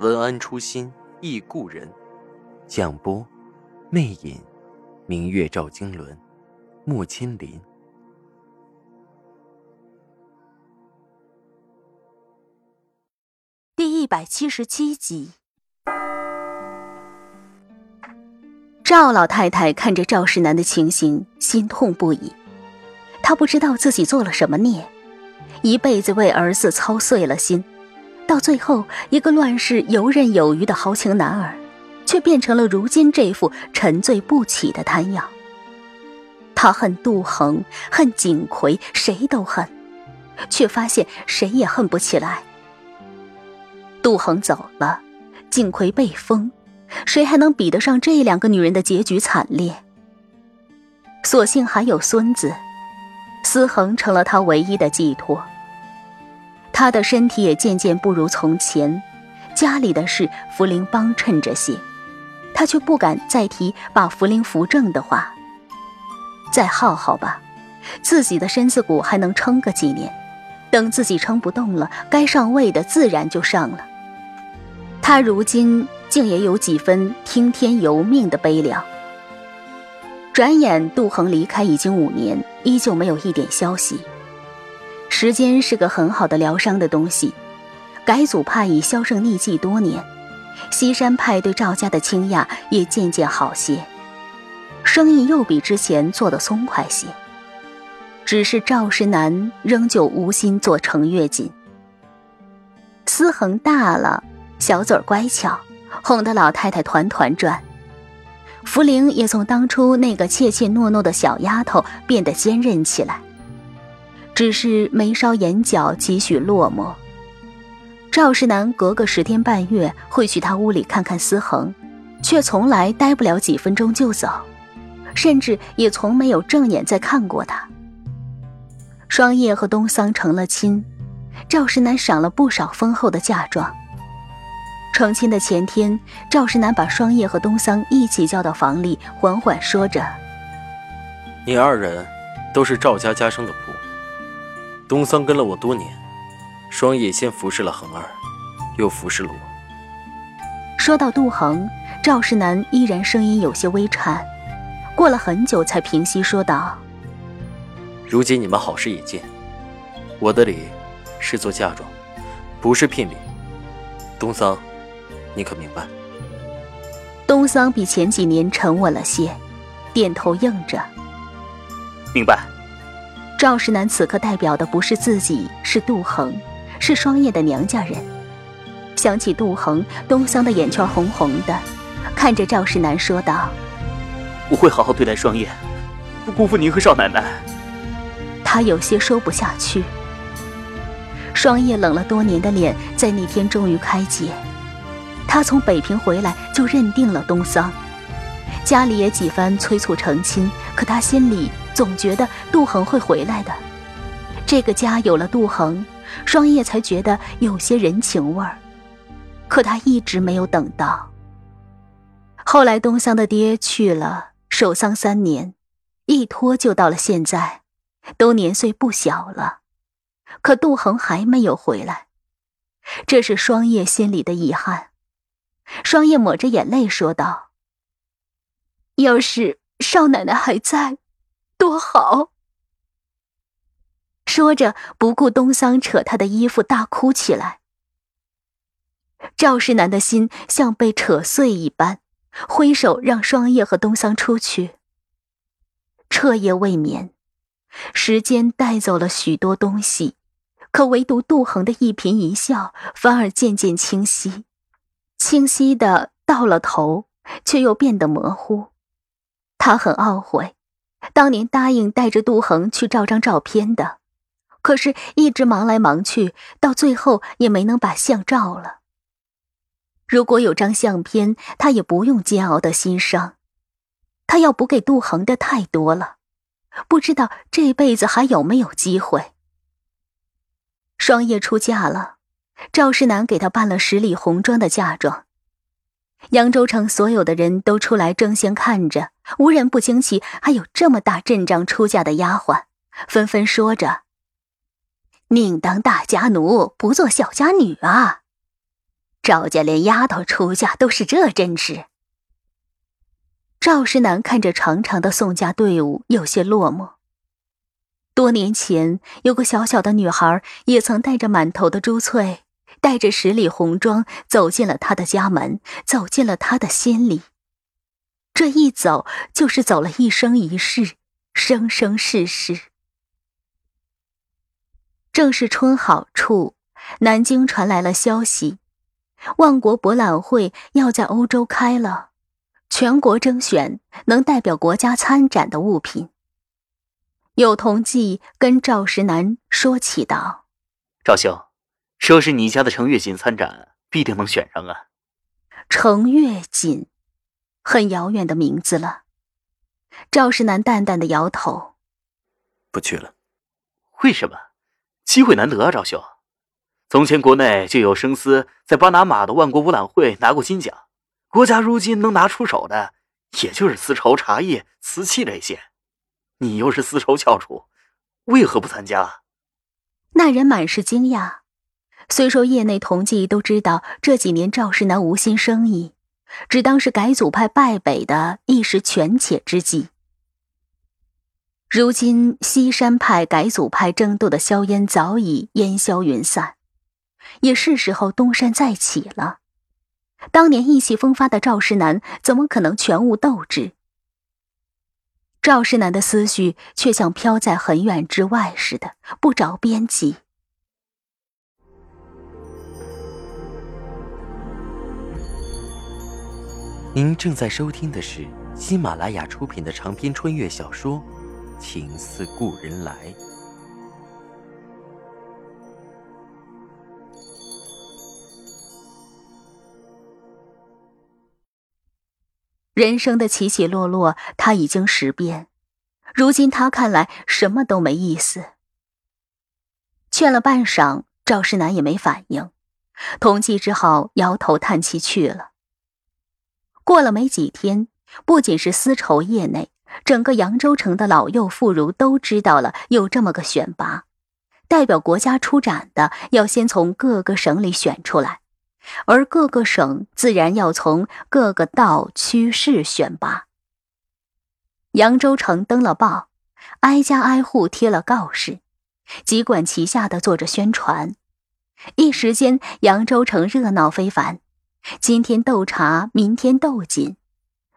文安初心忆故人，蒋波，魅影，明月照经纶，木千林。第一百七十七集，赵老太太看着赵世南的情形，心痛不已。她不知道自己做了什么孽，一辈子为儿子操碎了心。到最后，一个乱世游刃有余的豪情男儿，却变成了如今这副沉醉不起的瘫样。他恨杜恒，恨景葵，谁都恨，却发现谁也恨不起来。杜恒走了，景葵被封，谁还能比得上这两个女人的结局惨烈？所幸还有孙子，思恒成了他唯一的寄托。他的身体也渐渐不如从前，家里的事福临帮衬着些，他却不敢再提把福临扶正的话。再耗耗吧，自己的身子骨还能撑个几年，等自己撑不动了，该上位的自然就上了。他如今竟也有几分听天由命的悲凉。转眼杜恒离开已经五年，依旧没有一点消息。时间是个很好的疗伤的东西，改祖派已销声匿迹多年，西山派对赵家的倾轧也渐渐好些，生意又比之前做得松快些。只是赵世南仍旧无心做程月锦。思恒大了，小嘴乖巧，哄得老太太团团转。福玲也从当初那个怯怯懦懦的小丫头变得坚韧起来。只是眉梢眼角几许落寞。赵世南隔个十天半月会去他屋里看看思恒，却从来待不了几分钟就走，甚至也从没有正眼再看过他。双叶和东桑成了亲，赵世南赏了不少丰厚的嫁妆。成亲的前天，赵世南把双叶和东桑一起叫到房里，缓缓说着：“你二人都是赵家家生的仆。”东桑跟了我多年，双叶先服侍了恒儿，又服侍了我。说到杜恒，赵世南依然声音有些微颤，过了很久才平息，说道：“如今你们好事已尽，我的礼是做嫁妆，不是聘礼。东桑，你可明白？”东桑比前几年沉稳了些，点头应着：“明白。”赵世南此刻代表的不是自己，是杜恒，是双叶的娘家人。想起杜恒，东桑的眼圈红红的，看着赵世南说道：“我会好好对待双叶，不辜负您和少奶奶。”他有些说不下去。双叶冷了多年的脸在那天终于开解。他从北平回来就认定了东桑，家里也几番催促成亲，可他心里……总觉得杜恒会回来的，这个家有了杜恒，双叶才觉得有些人情味儿。可他一直没有等到。后来东桑的爹去了，守丧三年，一拖就到了现在，都年岁不小了，可杜恒还没有回来，这是双叶心里的遗憾。双叶抹着眼泪说道：“要是少奶奶还在。”多好！说着，不顾东桑扯他的衣服，大哭起来。赵世南的心像被扯碎一般，挥手让双叶和东桑出去。彻夜未眠，时间带走了许多东西，可唯独杜恒的一颦一笑，反而渐渐清晰，清晰的到了头，却又变得模糊。他很懊悔。当年答应带着杜恒去照张照片的，可是一直忙来忙去，到最后也没能把相照了。如果有张相片，他也不用煎熬的心伤。他要补给杜恒的太多了，不知道这辈子还有没有机会。双叶出嫁了，赵世南给她办了十里红妆的嫁妆。扬州城所有的人都出来争先看着，无人不惊奇，还有这么大阵仗出嫁的丫鬟，纷纷说着：“宁当大家奴，不做小家女啊！赵家连丫头出嫁都是这阵势。”赵世南看着长长的宋家队伍，有些落寞。多年前，有个小小的女孩，也曾带着满头的珠翠。带着十里红妆走进了他的家门，走进了他的心里。这一走就是走了一生一世，生生世世。正是春好处，南京传来了消息，万国博览会要在欧洲开了，全国征选能代表国家参展的物品。有同济跟赵石南说起道：“赵兄。”说是你家的程月锦参展，必定能选上啊！程月锦，很遥远的名字了。赵世南淡淡的摇头，不去了。为什么？机会难得啊，赵兄。从前国内就有生丝在巴拿马的万国博览会拿过金奖，国家如今能拿出手的，也就是丝绸、茶叶、瓷器这些。你又是丝绸翘楚，为何不参加？那人满是惊讶。虽说业内同济都知道这几年赵世南无心生意，只当是改组派败北的一时权且之计。如今西山派改组派争斗的硝烟早已烟消云散，也是时候东山再起了。当年意气风发的赵世南怎么可能全无斗志？赵世南的思绪却像飘在很远之外似的，不着边际。您正在收听的是喜马拉雅出品的长篇穿越小说《情似故人来》。人生的起起落落，他已经识遍。如今他看来什么都没意思。劝了半晌，赵世南也没反应，同济只好摇头叹气去了。过了没几天，不仅是丝绸业内，整个扬州城的老幼妇孺都知道了有这么个选拔，代表国家出展的要先从各个省里选出来，而各个省自然要从各个道区市选拔。扬州城登了报，挨家挨户贴了告示，集管齐下的做着宣传，一时间扬州城热闹非凡。今天斗茶，明天斗锦，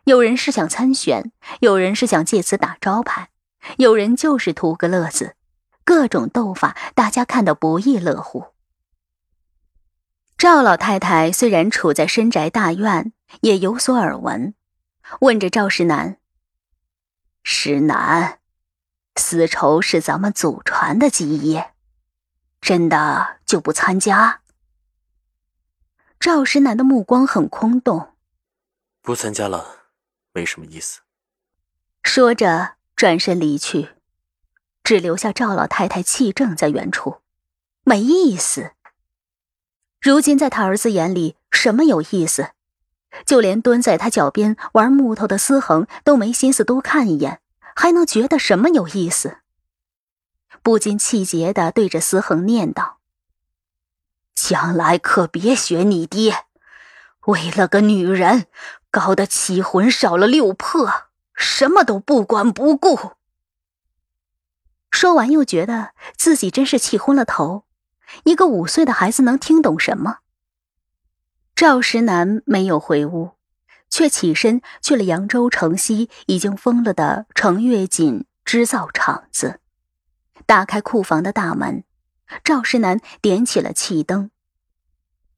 有人是想参选，有人是想借此打招牌，有人就是图个乐子，各种斗法，大家看得不亦乐乎。赵老太太虽然处在深宅大院，也有所耳闻，问着赵石南：“石南，丝绸是咱们祖传的基业，真的就不参加？”赵石南的目光很空洞，不参加了，没什么意思。说着转身离去，只留下赵老太太气正在原处。没意思。如今在他儿子眼里，什么有意思？就连蹲在他脚边玩木头的思恒都没心思多看一眼，还能觉得什么有意思？不禁气结的对着思恒念叨。将来可别学你爹，为了个女人，搞得七魂少了六魄，什么都不管不顾。说完，又觉得自己真是气昏了头。一个五岁的孩子能听懂什么？赵石南没有回屋，却起身去了扬州城西已经封了的程月锦织造厂子，打开库房的大门。赵世南点起了气灯，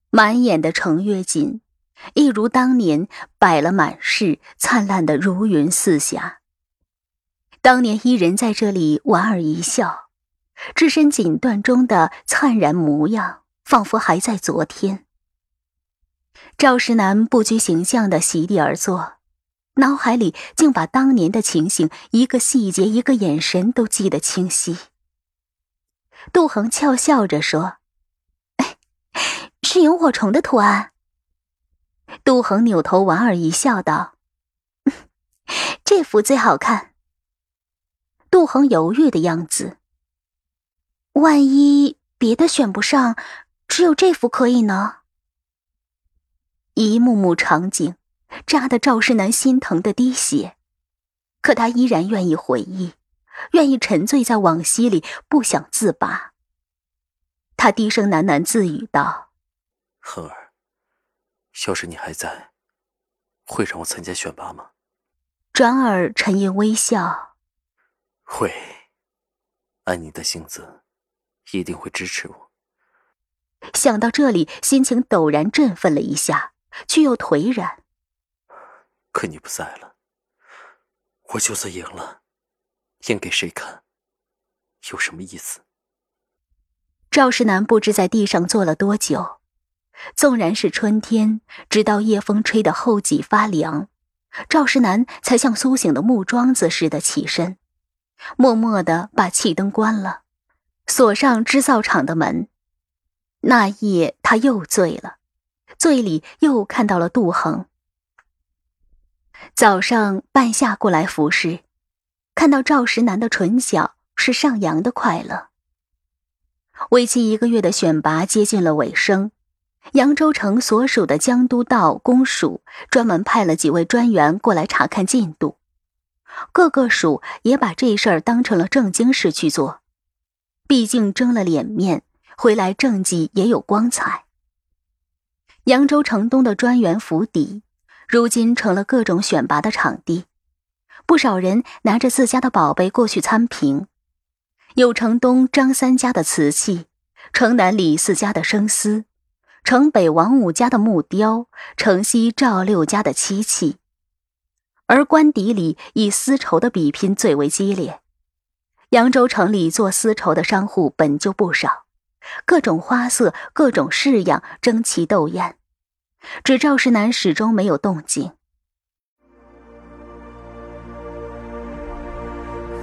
满眼的程月锦，一如当年摆了满室，灿烂的如云似霞。当年伊人在这里莞尔一笑，置身锦缎中的灿然模样，仿佛还在昨天。赵石南不拘形象的席地而坐，脑海里竟把当年的情形一个细节、一个眼神都记得清晰。杜恒俏笑着说：“是萤火虫的图案。”杜恒扭头莞尔一笑，道：“这幅最好看。”杜恒犹豫的样子。万一别的选不上，只有这幅可以呢？一幕幕场景，扎得赵世南心疼的滴血，可他依然愿意回忆，愿意沉醉在往昔里，不想自拔。他低声喃喃自语道：“恒儿，要是你还在，会让我参加选拔吗？”转而沉吟微笑：“会，按你的性子。”一定会支持我。想到这里，心情陡然振奋了一下，却又颓然。可你不在了，我就算赢了，演给谁看？有什么意思？赵世南不知在地上坐了多久，纵然是春天，直到夜风吹得后脊发凉，赵世南才像苏醒的木桩子似的起身，默默的把气灯关了。锁上织造厂的门，那夜他又醉了，醉里又看到了杜恒。早上半夏过来服侍，看到赵石南的唇角是上扬的快乐。为期一个月的选拔接近了尾声，扬州城所属的江都道公署专门派了几位专员过来查看进度，各个署也把这事儿当成了正经事去做。毕竟争了脸面，回来政绩也有光彩。扬州城东的专员府邸，如今成了各种选拔的场地，不少人拿着自家的宝贝过去参评，有城东张三家的瓷器，城南李四家的生丝，城北王五家的木雕，城西赵六家的漆器，而官邸里以丝绸的比拼最为激烈。扬州城里做丝绸的商户本就不少，各种花色、各种式样争奇斗艳，只赵世南始终没有动静。